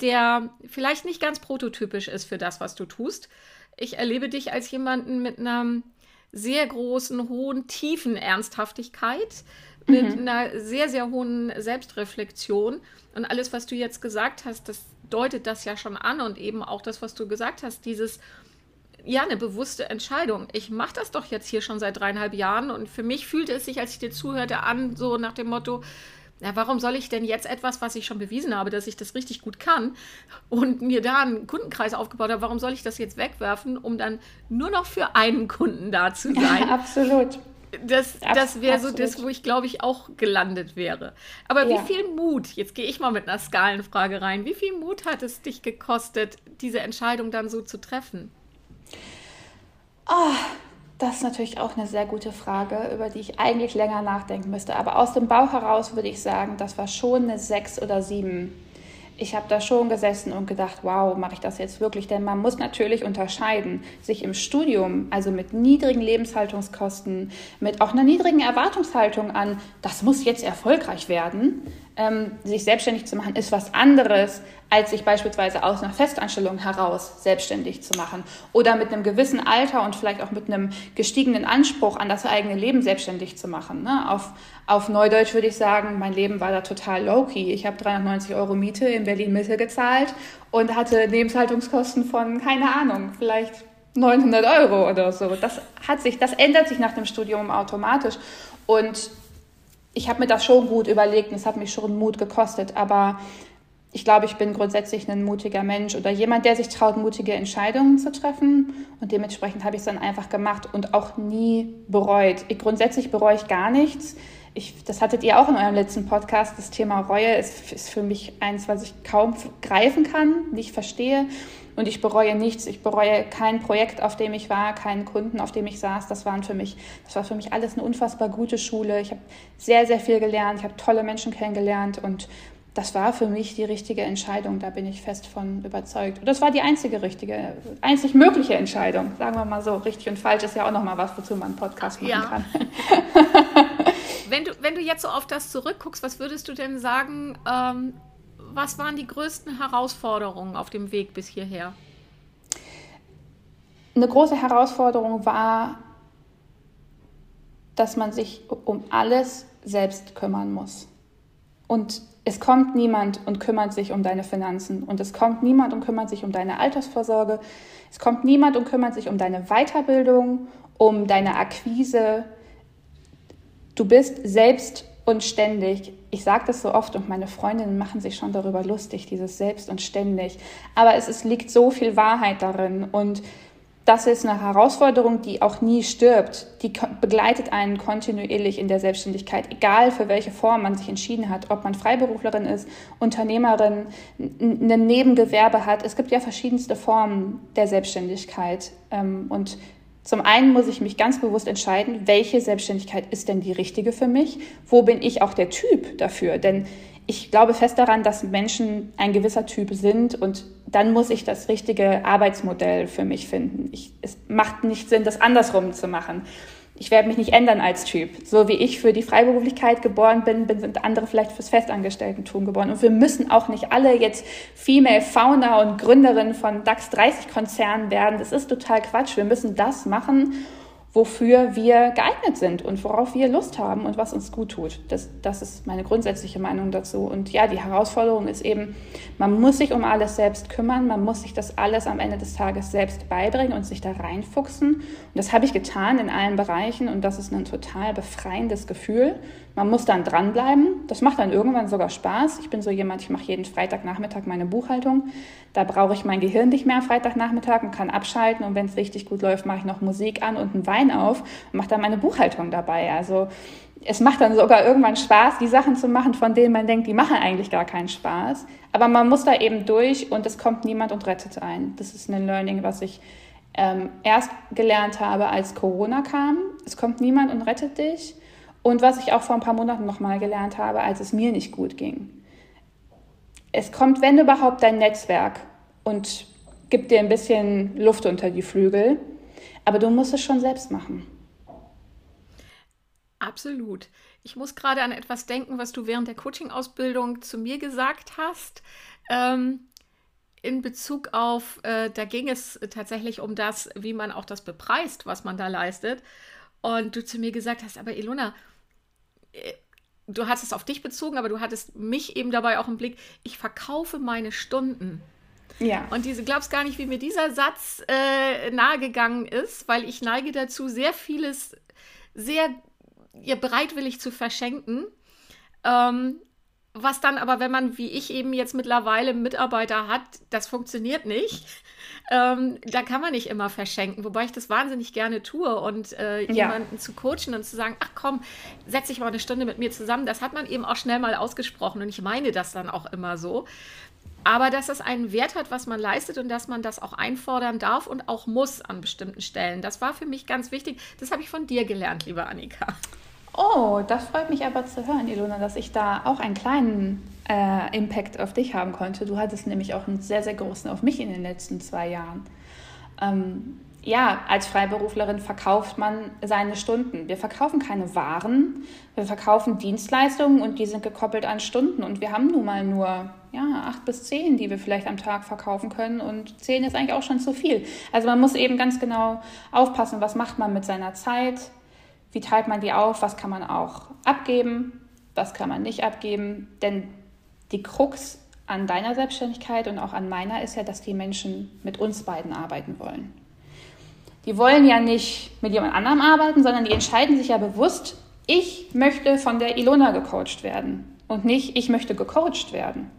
der vielleicht nicht ganz prototypisch ist für das, was du tust. Ich erlebe dich als jemanden mit einer sehr großen, hohen, tiefen Ernsthaftigkeit, mit mhm. einer sehr, sehr hohen Selbstreflexion. Und alles, was du jetzt gesagt hast, das deutet das ja schon an. Und eben auch das, was du gesagt hast, dieses, ja, eine bewusste Entscheidung. Ich mache das doch jetzt hier schon seit dreieinhalb Jahren. Und für mich fühlte es sich, als ich dir zuhörte, an, so nach dem Motto, na, warum soll ich denn jetzt etwas, was ich schon bewiesen habe, dass ich das richtig gut kann und mir da einen Kundenkreis aufgebaut habe, warum soll ich das jetzt wegwerfen, um dann nur noch für einen Kunden da zu (laughs) sein? Ja, absolut. Das, das wäre so das, wo ich glaube ich auch gelandet wäre. Aber ja. wie viel Mut, jetzt gehe ich mal mit einer Skalenfrage rein, wie viel Mut hat es dich gekostet, diese Entscheidung dann so zu treffen? Oh, das ist natürlich auch eine sehr gute Frage, über die ich eigentlich länger nachdenken müsste. Aber aus dem Bauch heraus würde ich sagen, das war schon eine sechs oder sieben ich habe da schon gesessen und gedacht, wow, mache ich das jetzt wirklich? Denn man muss natürlich unterscheiden, sich im Studium, also mit niedrigen Lebenshaltungskosten, mit auch einer niedrigen Erwartungshaltung an, das muss jetzt erfolgreich werden, ähm, sich selbstständig zu machen, ist was anderes, als sich beispielsweise aus einer Festanstellung heraus selbstständig zu machen oder mit einem gewissen Alter und vielleicht auch mit einem gestiegenen Anspruch an das eigene Leben selbstständig zu machen. Ne? Auf, auf Neudeutsch würde ich sagen, mein Leben war da total low-key. Ich habe 390 Euro Miete in Berlin-Mitte gezahlt und hatte Lebenshaltungskosten von, keine Ahnung, vielleicht 900 Euro oder so. Das hat sich, das ändert sich nach dem Studium automatisch. Und ich habe mir das schon gut überlegt und es hat mich schon Mut gekostet, aber ich glaube, ich bin grundsätzlich ein mutiger Mensch oder jemand, der sich traut, mutige Entscheidungen zu treffen. Und dementsprechend habe ich es dann einfach gemacht und auch nie bereut. Ich, grundsätzlich bereue ich gar nichts. Ich, das hattet ihr auch in eurem letzten Podcast. Das Thema Reue ist, ist für mich eins, was ich kaum greifen kann, nicht verstehe. Und ich bereue nichts. Ich bereue kein Projekt, auf dem ich war, keinen Kunden, auf dem ich saß. Das waren für mich, das war für mich alles eine unfassbar gute Schule. Ich habe sehr, sehr viel gelernt. Ich habe tolle Menschen kennengelernt und das war für mich die richtige Entscheidung. Da bin ich fest von überzeugt. Und das war die einzige richtige, einzig mögliche Entscheidung. Sagen wir mal so. Richtig und falsch ist ja auch nochmal was, wozu man einen Podcast machen ja. kann. (laughs) wenn, du, jetzt so auf das zurückguckst, was würdest du denn sagen, ähm, was waren die größten Herausforderungen auf dem Weg bis hierher? Eine große Herausforderung war, dass man sich um alles selbst kümmern muss. Und es kommt niemand und kümmert sich um deine Finanzen. Und es kommt niemand und kümmert sich um deine Altersvorsorge. Es kommt niemand und kümmert sich um deine Weiterbildung, um deine Akquise. Du bist selbst und ständig. Ich sage das so oft und meine Freundinnen machen sich schon darüber lustig, dieses selbst und ständig. Aber es, es liegt so viel Wahrheit darin und das ist eine Herausforderung, die auch nie stirbt. Die begleitet einen kontinuierlich in der Selbstständigkeit, egal für welche Form man sich entschieden hat, ob man Freiberuflerin ist, Unternehmerin, ein Nebengewerbe hat. Es gibt ja verschiedenste Formen der Selbstständigkeit. Ähm, und zum einen muss ich mich ganz bewusst entscheiden, welche Selbstständigkeit ist denn die richtige für mich? Wo bin ich auch der Typ dafür? Denn ich glaube fest daran, dass Menschen ein gewisser Typ sind und dann muss ich das richtige Arbeitsmodell für mich finden. Ich, es macht nicht Sinn, das andersrum zu machen ich werde mich nicht ändern als Typ. So wie ich für die Freiberuflichkeit geboren bin, sind andere vielleicht fürs Festangestelltentum geboren. Und wir müssen auch nicht alle jetzt Female Founder und Gründerinnen von DAX 30 Konzernen werden. Das ist total Quatsch. Wir müssen das machen, wofür wir geeignet sind und worauf wir Lust haben und was uns gut tut. Das, das ist meine grundsätzliche Meinung dazu. Und ja, die Herausforderung ist eben, man muss sich um alles selbst kümmern, man muss sich das alles am Ende des Tages selbst beibringen und sich da reinfuchsen. Und das habe ich getan in allen Bereichen und das ist ein total befreiendes Gefühl. Man muss dann dranbleiben. Das macht dann irgendwann sogar Spaß. Ich bin so jemand, ich mache jeden Freitagnachmittag meine Buchhaltung. Da brauche ich mein Gehirn nicht mehr am Freitagnachmittag und kann abschalten. Und wenn es richtig gut läuft, mache ich noch Musik an und ein Wein Wein auf und mache dann meine Buchhaltung dabei. Also es macht dann sogar irgendwann Spaß, die Sachen zu machen, von denen man denkt, die machen eigentlich gar keinen Spaß. Aber man muss da eben durch und es kommt niemand und rettet einen. Das ist ein Learning, was ich ähm, erst gelernt habe, als Corona kam. Es kommt niemand und rettet dich. Und was ich auch vor ein paar Monaten nochmal gelernt habe, als es mir nicht gut ging. Es kommt, wenn überhaupt, dein Netzwerk und gibt dir ein bisschen Luft unter die Flügel. Aber du musst es schon selbst machen. Absolut. Ich muss gerade an etwas denken, was du während der Coaching-Ausbildung zu mir gesagt hast. Ähm, in Bezug auf, äh, da ging es tatsächlich um das, wie man auch das bepreist, was man da leistet. Und du zu mir gesagt hast, aber Ilona, äh, du hast es auf dich bezogen, aber du hattest mich eben dabei auch im Blick, ich verkaufe meine Stunden. Ja. Und diese, glaubst gar nicht, wie mir dieser Satz äh, nahegegangen ist, weil ich neige dazu, sehr vieles sehr ja, bereitwillig zu verschenken. Ähm, was dann aber, wenn man wie ich eben jetzt mittlerweile Mitarbeiter hat, das funktioniert nicht. Ähm, da kann man nicht immer verschenken, wobei ich das wahnsinnig gerne tue. Und äh, ja. jemanden zu coachen und zu sagen, ach komm, setz dich mal eine Stunde mit mir zusammen, das hat man eben auch schnell mal ausgesprochen. Und ich meine das dann auch immer so. Aber dass es einen Wert hat, was man leistet und dass man das auch einfordern darf und auch muss an bestimmten Stellen. Das war für mich ganz wichtig. Das habe ich von dir gelernt, liebe Annika. Oh, das freut mich aber zu hören, Ilona, dass ich da auch einen kleinen äh, Impact auf dich haben konnte. Du hattest nämlich auch einen sehr, sehr großen auf mich in den letzten zwei Jahren. Ähm, ja, als Freiberuflerin verkauft man seine Stunden. Wir verkaufen keine Waren, wir verkaufen Dienstleistungen und die sind gekoppelt an Stunden. Und wir haben nun mal nur ja, acht bis zehn, die wir vielleicht am Tag verkaufen können. Und zehn ist eigentlich auch schon zu viel. Also man muss eben ganz genau aufpassen, was macht man mit seiner Zeit, wie teilt man die auf, was kann man auch abgeben, was kann man nicht abgeben. Denn die Krux an deiner Selbstständigkeit und auch an meiner ist ja, dass die Menschen mit uns beiden arbeiten wollen. Die wollen ja nicht mit jemand anderem arbeiten, sondern die entscheiden sich ja bewusst, ich möchte von der Ilona gecoacht werden und nicht ich möchte gecoacht werden.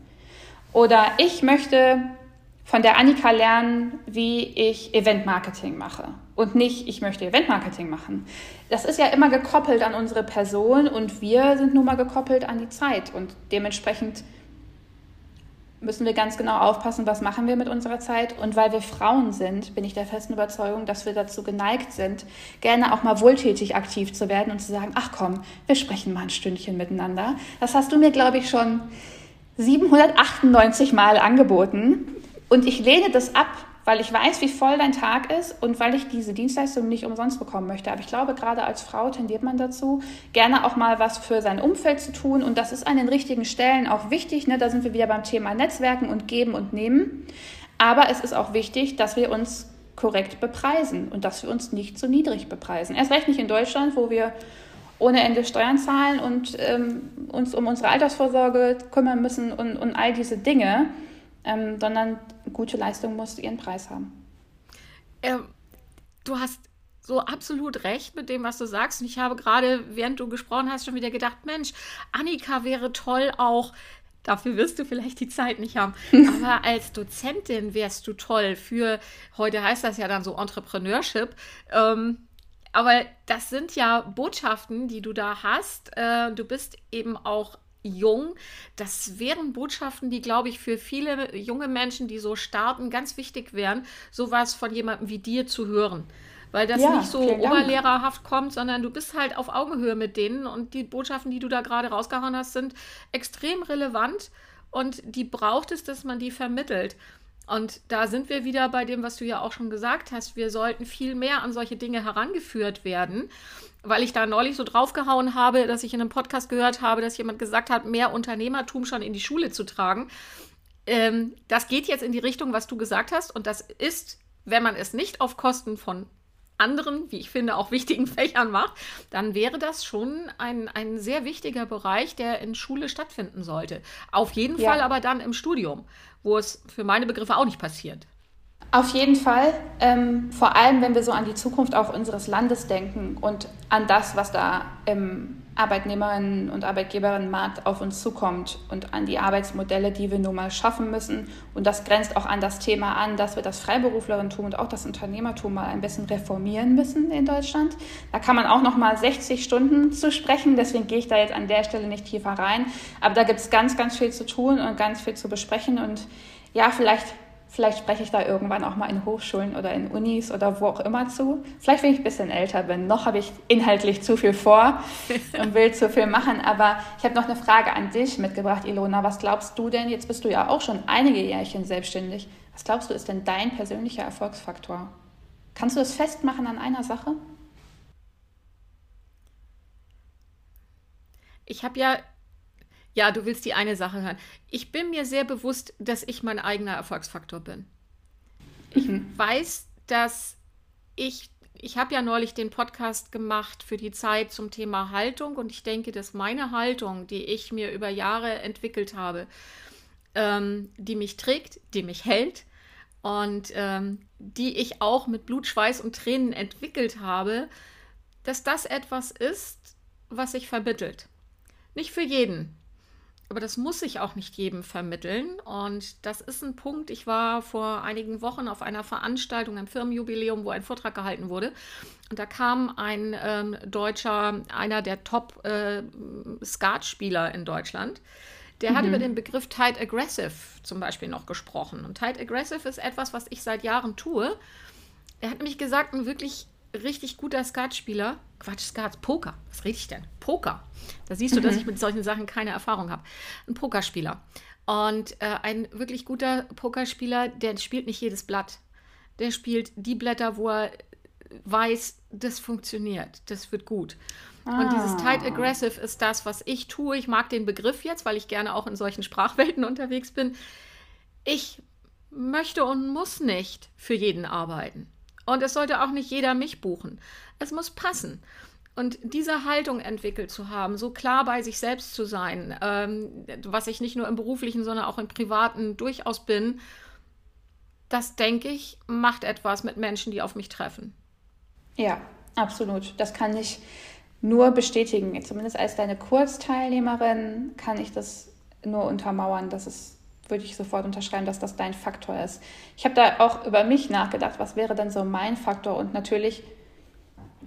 Oder ich möchte von der Annika lernen, wie ich Eventmarketing mache und nicht, ich möchte Eventmarketing machen. Das ist ja immer gekoppelt an unsere Person und wir sind nun mal gekoppelt an die Zeit und dementsprechend müssen wir ganz genau aufpassen, was machen wir mit unserer Zeit. Und weil wir Frauen sind, bin ich der festen Überzeugung, dass wir dazu geneigt sind, gerne auch mal wohltätig aktiv zu werden und zu sagen, ach komm, wir sprechen mal ein Stündchen miteinander. Das hast du mir, glaube ich, schon 798 Mal angeboten. Und ich lehne das ab, weil ich weiß, wie voll dein Tag ist und weil ich diese Dienstleistung nicht umsonst bekommen möchte. Aber ich glaube, gerade als Frau tendiert man dazu, gerne auch mal was für sein Umfeld zu tun. Und das ist an den richtigen Stellen auch wichtig. Ne? Da sind wir wieder beim Thema Netzwerken und Geben und Nehmen. Aber es ist auch wichtig, dass wir uns korrekt bepreisen und dass wir uns nicht zu niedrig bepreisen. Erst recht nicht in Deutschland, wo wir ohne Ende Steuern zahlen und ähm, uns um unsere Altersvorsorge kümmern müssen und, und all diese Dinge ähm, sondern gute Leistung muss ihren Preis haben. Ähm, du hast so absolut recht mit dem, was du sagst. Und ich habe gerade, während du gesprochen hast, schon wieder gedacht, Mensch, Annika wäre toll auch. Dafür wirst du vielleicht die Zeit nicht haben. (laughs) Aber als Dozentin wärst du toll für, heute heißt das ja dann so Entrepreneurship. Ähm, aber das sind ja Botschaften, die du da hast. Äh, du bist eben auch jung. Das wären Botschaften, die, glaube ich, für viele junge Menschen, die so starten, ganz wichtig wären, sowas von jemandem wie dir zu hören. Weil das ja, nicht so oberlehrerhaft kommt, sondern du bist halt auf Augenhöhe mit denen und die Botschaften, die du da gerade rausgehauen hast, sind extrem relevant und die braucht es, dass man die vermittelt. Und da sind wir wieder bei dem, was du ja auch schon gesagt hast. Wir sollten viel mehr an solche Dinge herangeführt werden weil ich da neulich so draufgehauen habe, dass ich in einem Podcast gehört habe, dass jemand gesagt hat, mehr Unternehmertum schon in die Schule zu tragen. Ähm, das geht jetzt in die Richtung, was du gesagt hast. Und das ist, wenn man es nicht auf Kosten von anderen, wie ich finde, auch wichtigen (laughs) Fächern macht, dann wäre das schon ein, ein sehr wichtiger Bereich, der in Schule stattfinden sollte. Auf jeden ja. Fall aber dann im Studium, wo es für meine Begriffe auch nicht passiert. Auf jeden Fall. Ähm, vor allem, wenn wir so an die Zukunft auch unseres Landes denken und an das, was da im Arbeitnehmerinnen- und Arbeitgeberinnenmarkt auf uns zukommt und an die Arbeitsmodelle, die wir nun mal schaffen müssen. Und das grenzt auch an das Thema an, dass wir das Freiberuflerinnentum und auch das Unternehmertum mal ein bisschen reformieren müssen in Deutschland. Da kann man auch noch mal 60 Stunden zu sprechen, deswegen gehe ich da jetzt an der Stelle nicht tiefer rein. Aber da gibt es ganz, ganz viel zu tun und ganz viel zu besprechen. Und ja, vielleicht Vielleicht spreche ich da irgendwann auch mal in Hochschulen oder in Unis oder wo auch immer zu. Vielleicht, wenn ich ein bisschen älter bin. Noch habe ich inhaltlich zu viel vor (laughs) und will zu viel machen. Aber ich habe noch eine Frage an dich mitgebracht, Ilona. Was glaubst du denn? Jetzt bist du ja auch schon einige Jährchen selbstständig. Was glaubst du, ist denn dein persönlicher Erfolgsfaktor? Kannst du das festmachen an einer Sache? Ich habe ja ja, du willst die eine Sache hören. Ich bin mir sehr bewusst, dass ich mein eigener Erfolgsfaktor bin. Ich mhm. weiß, dass ich, ich habe ja neulich den Podcast gemacht für die Zeit zum Thema Haltung und ich denke, dass meine Haltung, die ich mir über Jahre entwickelt habe, ähm, die mich trägt, die mich hält und ähm, die ich auch mit Blut, Schweiß und Tränen entwickelt habe, dass das etwas ist, was sich vermittelt. Nicht für jeden, aber das muss ich auch nicht jedem vermitteln. Und das ist ein Punkt. Ich war vor einigen Wochen auf einer Veranstaltung, einem Firmenjubiläum, wo ein Vortrag gehalten wurde. Und da kam ein ähm, Deutscher, einer der Top-Skatspieler äh, in Deutschland. Der mhm. hat über den Begriff Tight Aggressive zum Beispiel noch gesprochen. Und Tight Aggressive ist etwas, was ich seit Jahren tue. Er hat nämlich gesagt, ein wirklich richtig guter Skatspieler, Quatsch, Skat, Poker, was rede ich denn? Poker. Da siehst du, dass mhm. ich mit solchen Sachen keine Erfahrung habe. Ein Pokerspieler. Und äh, ein wirklich guter Pokerspieler, der spielt nicht jedes Blatt. Der spielt die Blätter, wo er weiß, das funktioniert, das wird gut. Ah. Und dieses Tight Aggressive ist das, was ich tue. Ich mag den Begriff jetzt, weil ich gerne auch in solchen Sprachwelten (laughs) unterwegs bin. Ich möchte und muss nicht für jeden arbeiten. Und es sollte auch nicht jeder mich buchen. Es muss passen. Und diese Haltung entwickelt zu haben, so klar bei sich selbst zu sein, ähm, was ich nicht nur im beruflichen, sondern auch im privaten durchaus bin, das denke ich, macht etwas mit Menschen, die auf mich treffen. Ja, absolut. Das kann ich nur bestätigen. Zumindest als deine Kurzteilnehmerin kann ich das nur untermauern, dass es würde ich sofort unterschreiben, dass das dein Faktor ist. Ich habe da auch über mich nachgedacht, was wäre denn so mein Faktor? Und natürlich,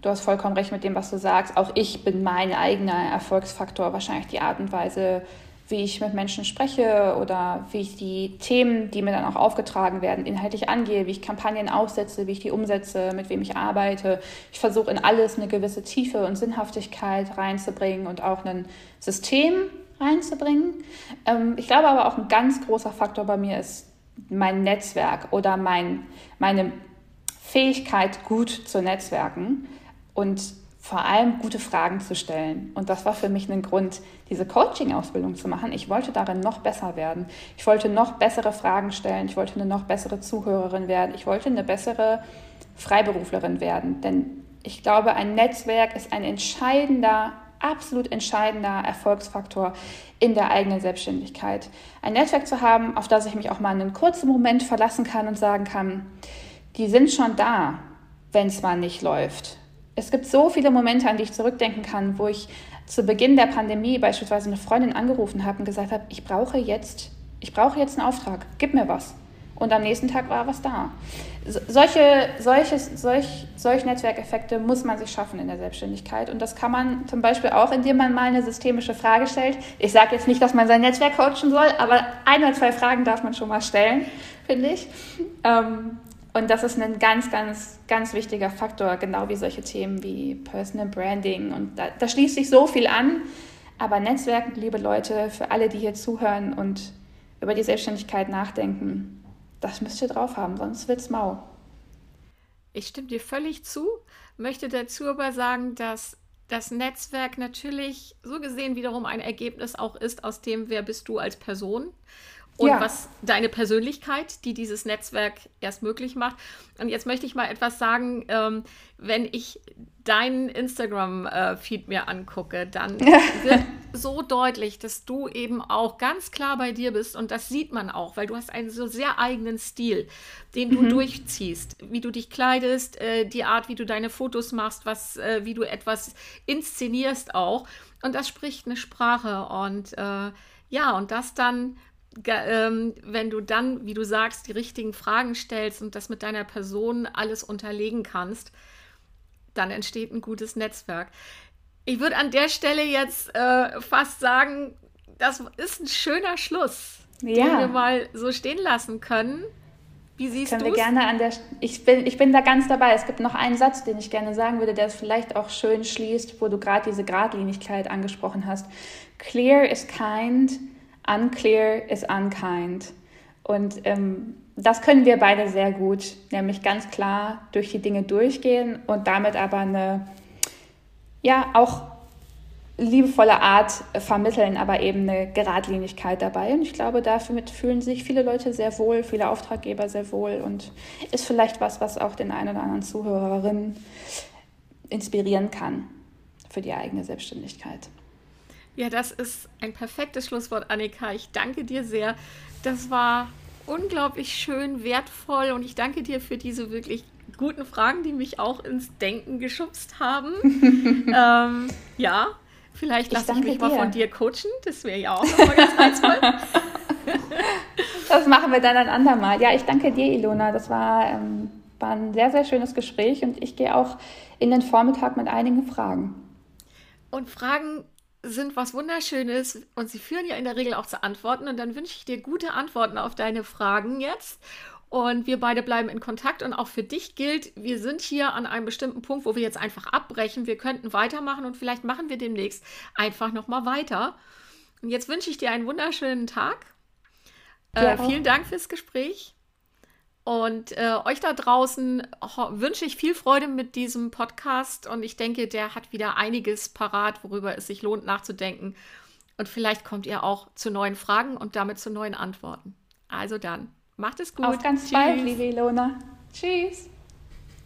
du hast vollkommen recht mit dem, was du sagst. Auch ich bin mein eigener Erfolgsfaktor, wahrscheinlich die Art und Weise, wie ich mit Menschen spreche oder wie ich die Themen, die mir dann auch aufgetragen werden, inhaltlich angehe, wie ich Kampagnen aufsetze, wie ich die umsetze, mit wem ich arbeite. Ich versuche in alles eine gewisse Tiefe und Sinnhaftigkeit reinzubringen und auch ein System reinzubringen. Ähm, ich glaube aber auch ein ganz großer Faktor bei mir ist mein Netzwerk oder mein, meine Fähigkeit, gut zu netzwerken und vor allem gute Fragen zu stellen. Und das war für mich ein Grund, diese Coaching-Ausbildung zu machen. Ich wollte darin noch besser werden. Ich wollte noch bessere Fragen stellen. Ich wollte eine noch bessere Zuhörerin werden. Ich wollte eine bessere Freiberuflerin werden. Denn ich glaube, ein Netzwerk ist ein entscheidender absolut entscheidender Erfolgsfaktor in der eigenen Selbstständigkeit. Ein Netzwerk zu haben, auf das ich mich auch mal einen kurzen Moment verlassen kann und sagen kann, die sind schon da, wenn es mal nicht läuft. Es gibt so viele Momente, an die ich zurückdenken kann, wo ich zu Beginn der Pandemie beispielsweise eine Freundin angerufen habe und gesagt habe, ich brauche jetzt, ich brauche jetzt einen Auftrag, gib mir was und am nächsten Tag war was da. Solche, solches, solch, solch Netzwerkeffekte muss man sich schaffen in der Selbstständigkeit. Und das kann man zum Beispiel auch, indem man mal eine systemische Frage stellt. Ich sage jetzt nicht, dass man sein Netzwerk coachen soll, aber ein oder zwei Fragen darf man schon mal stellen, finde ich. Ähm, und das ist ein ganz, ganz, ganz wichtiger Faktor, genau wie solche Themen wie Personal Branding. Und da, da schließt sich so viel an. Aber Netzwerken, liebe Leute, für alle, die hier zuhören und über die Selbstständigkeit nachdenken, das müsst ihr drauf haben, sonst wird's mau. Ich stimme dir völlig zu, möchte dazu aber sagen, dass das Netzwerk natürlich so gesehen wiederum ein Ergebnis auch ist aus dem, wer bist du als Person und ja. was deine Persönlichkeit, die dieses Netzwerk erst möglich macht. Und jetzt möchte ich mal etwas sagen, ähm, wenn ich deinen Instagram-Feed mir angucke, dann (laughs) wird so deutlich, dass du eben auch ganz klar bei dir bist und das sieht man auch, weil du hast einen so sehr eigenen Stil, den du mhm. durchziehst, wie du dich kleidest, äh, die Art, wie du deine Fotos machst, was, äh, wie du etwas inszenierst auch und das spricht eine Sprache und äh, ja, und das dann ähm, wenn du dann, wie du sagst, die richtigen Fragen stellst und das mit deiner Person alles unterlegen kannst, dann entsteht ein gutes Netzwerk. Ich würde an der Stelle jetzt äh, fast sagen, das ist ein schöner Schluss, ja. den wir mal so stehen lassen können. Wie siehst du es? gerne an der ich bin, ich bin da ganz dabei. Es gibt noch einen Satz, den ich gerne sagen würde, der es vielleicht auch schön schließt, wo du gerade diese Gradlinigkeit angesprochen hast. Clear is kind, unclear is unkind. Und ähm, das können wir beide sehr gut, nämlich ganz klar durch die Dinge durchgehen und damit aber eine, ja, auch liebevolle Art vermitteln, aber eben eine Geradlinigkeit dabei. Und ich glaube, damit fühlen sich viele Leute sehr wohl, viele Auftraggeber sehr wohl und ist vielleicht was, was auch den einen oder anderen Zuhörerinnen inspirieren kann für die eigene Selbstständigkeit. Ja, das ist ein perfektes Schlusswort, Annika. Ich danke dir sehr. Das war unglaublich schön, wertvoll und ich danke dir für diese wirklich guten Fragen, die mich auch ins Denken geschubst haben. (laughs) ähm, ja, vielleicht lasse ich, ich mich dir. mal von dir coachen. Das wäre ja auch nochmal ganz reizvoll. (laughs) das machen wir dann ein andermal. Ja, ich danke dir, Ilona. Das war, ähm, war ein sehr, sehr schönes Gespräch und ich gehe auch in den Vormittag mit einigen Fragen. Und Fragen sind was Wunderschönes und sie führen ja in der Regel auch zu Antworten. Und dann wünsche ich dir gute Antworten auf deine Fragen jetzt. Und wir beide bleiben in Kontakt. Und auch für dich gilt, wir sind hier an einem bestimmten Punkt, wo wir jetzt einfach abbrechen. Wir könnten weitermachen und vielleicht machen wir demnächst einfach nochmal weiter. Und jetzt wünsche ich dir einen wunderschönen Tag. Äh, vielen Dank fürs Gespräch. Und äh, euch da draußen wünsche ich viel Freude mit diesem Podcast und ich denke, der hat wieder einiges parat, worüber es sich lohnt nachzudenken. Und vielleicht kommt ihr auch zu neuen Fragen und damit zu neuen Antworten. Also dann, macht es gut. Auf ganz Tschüss. bald, liebe Ilona. Tschüss.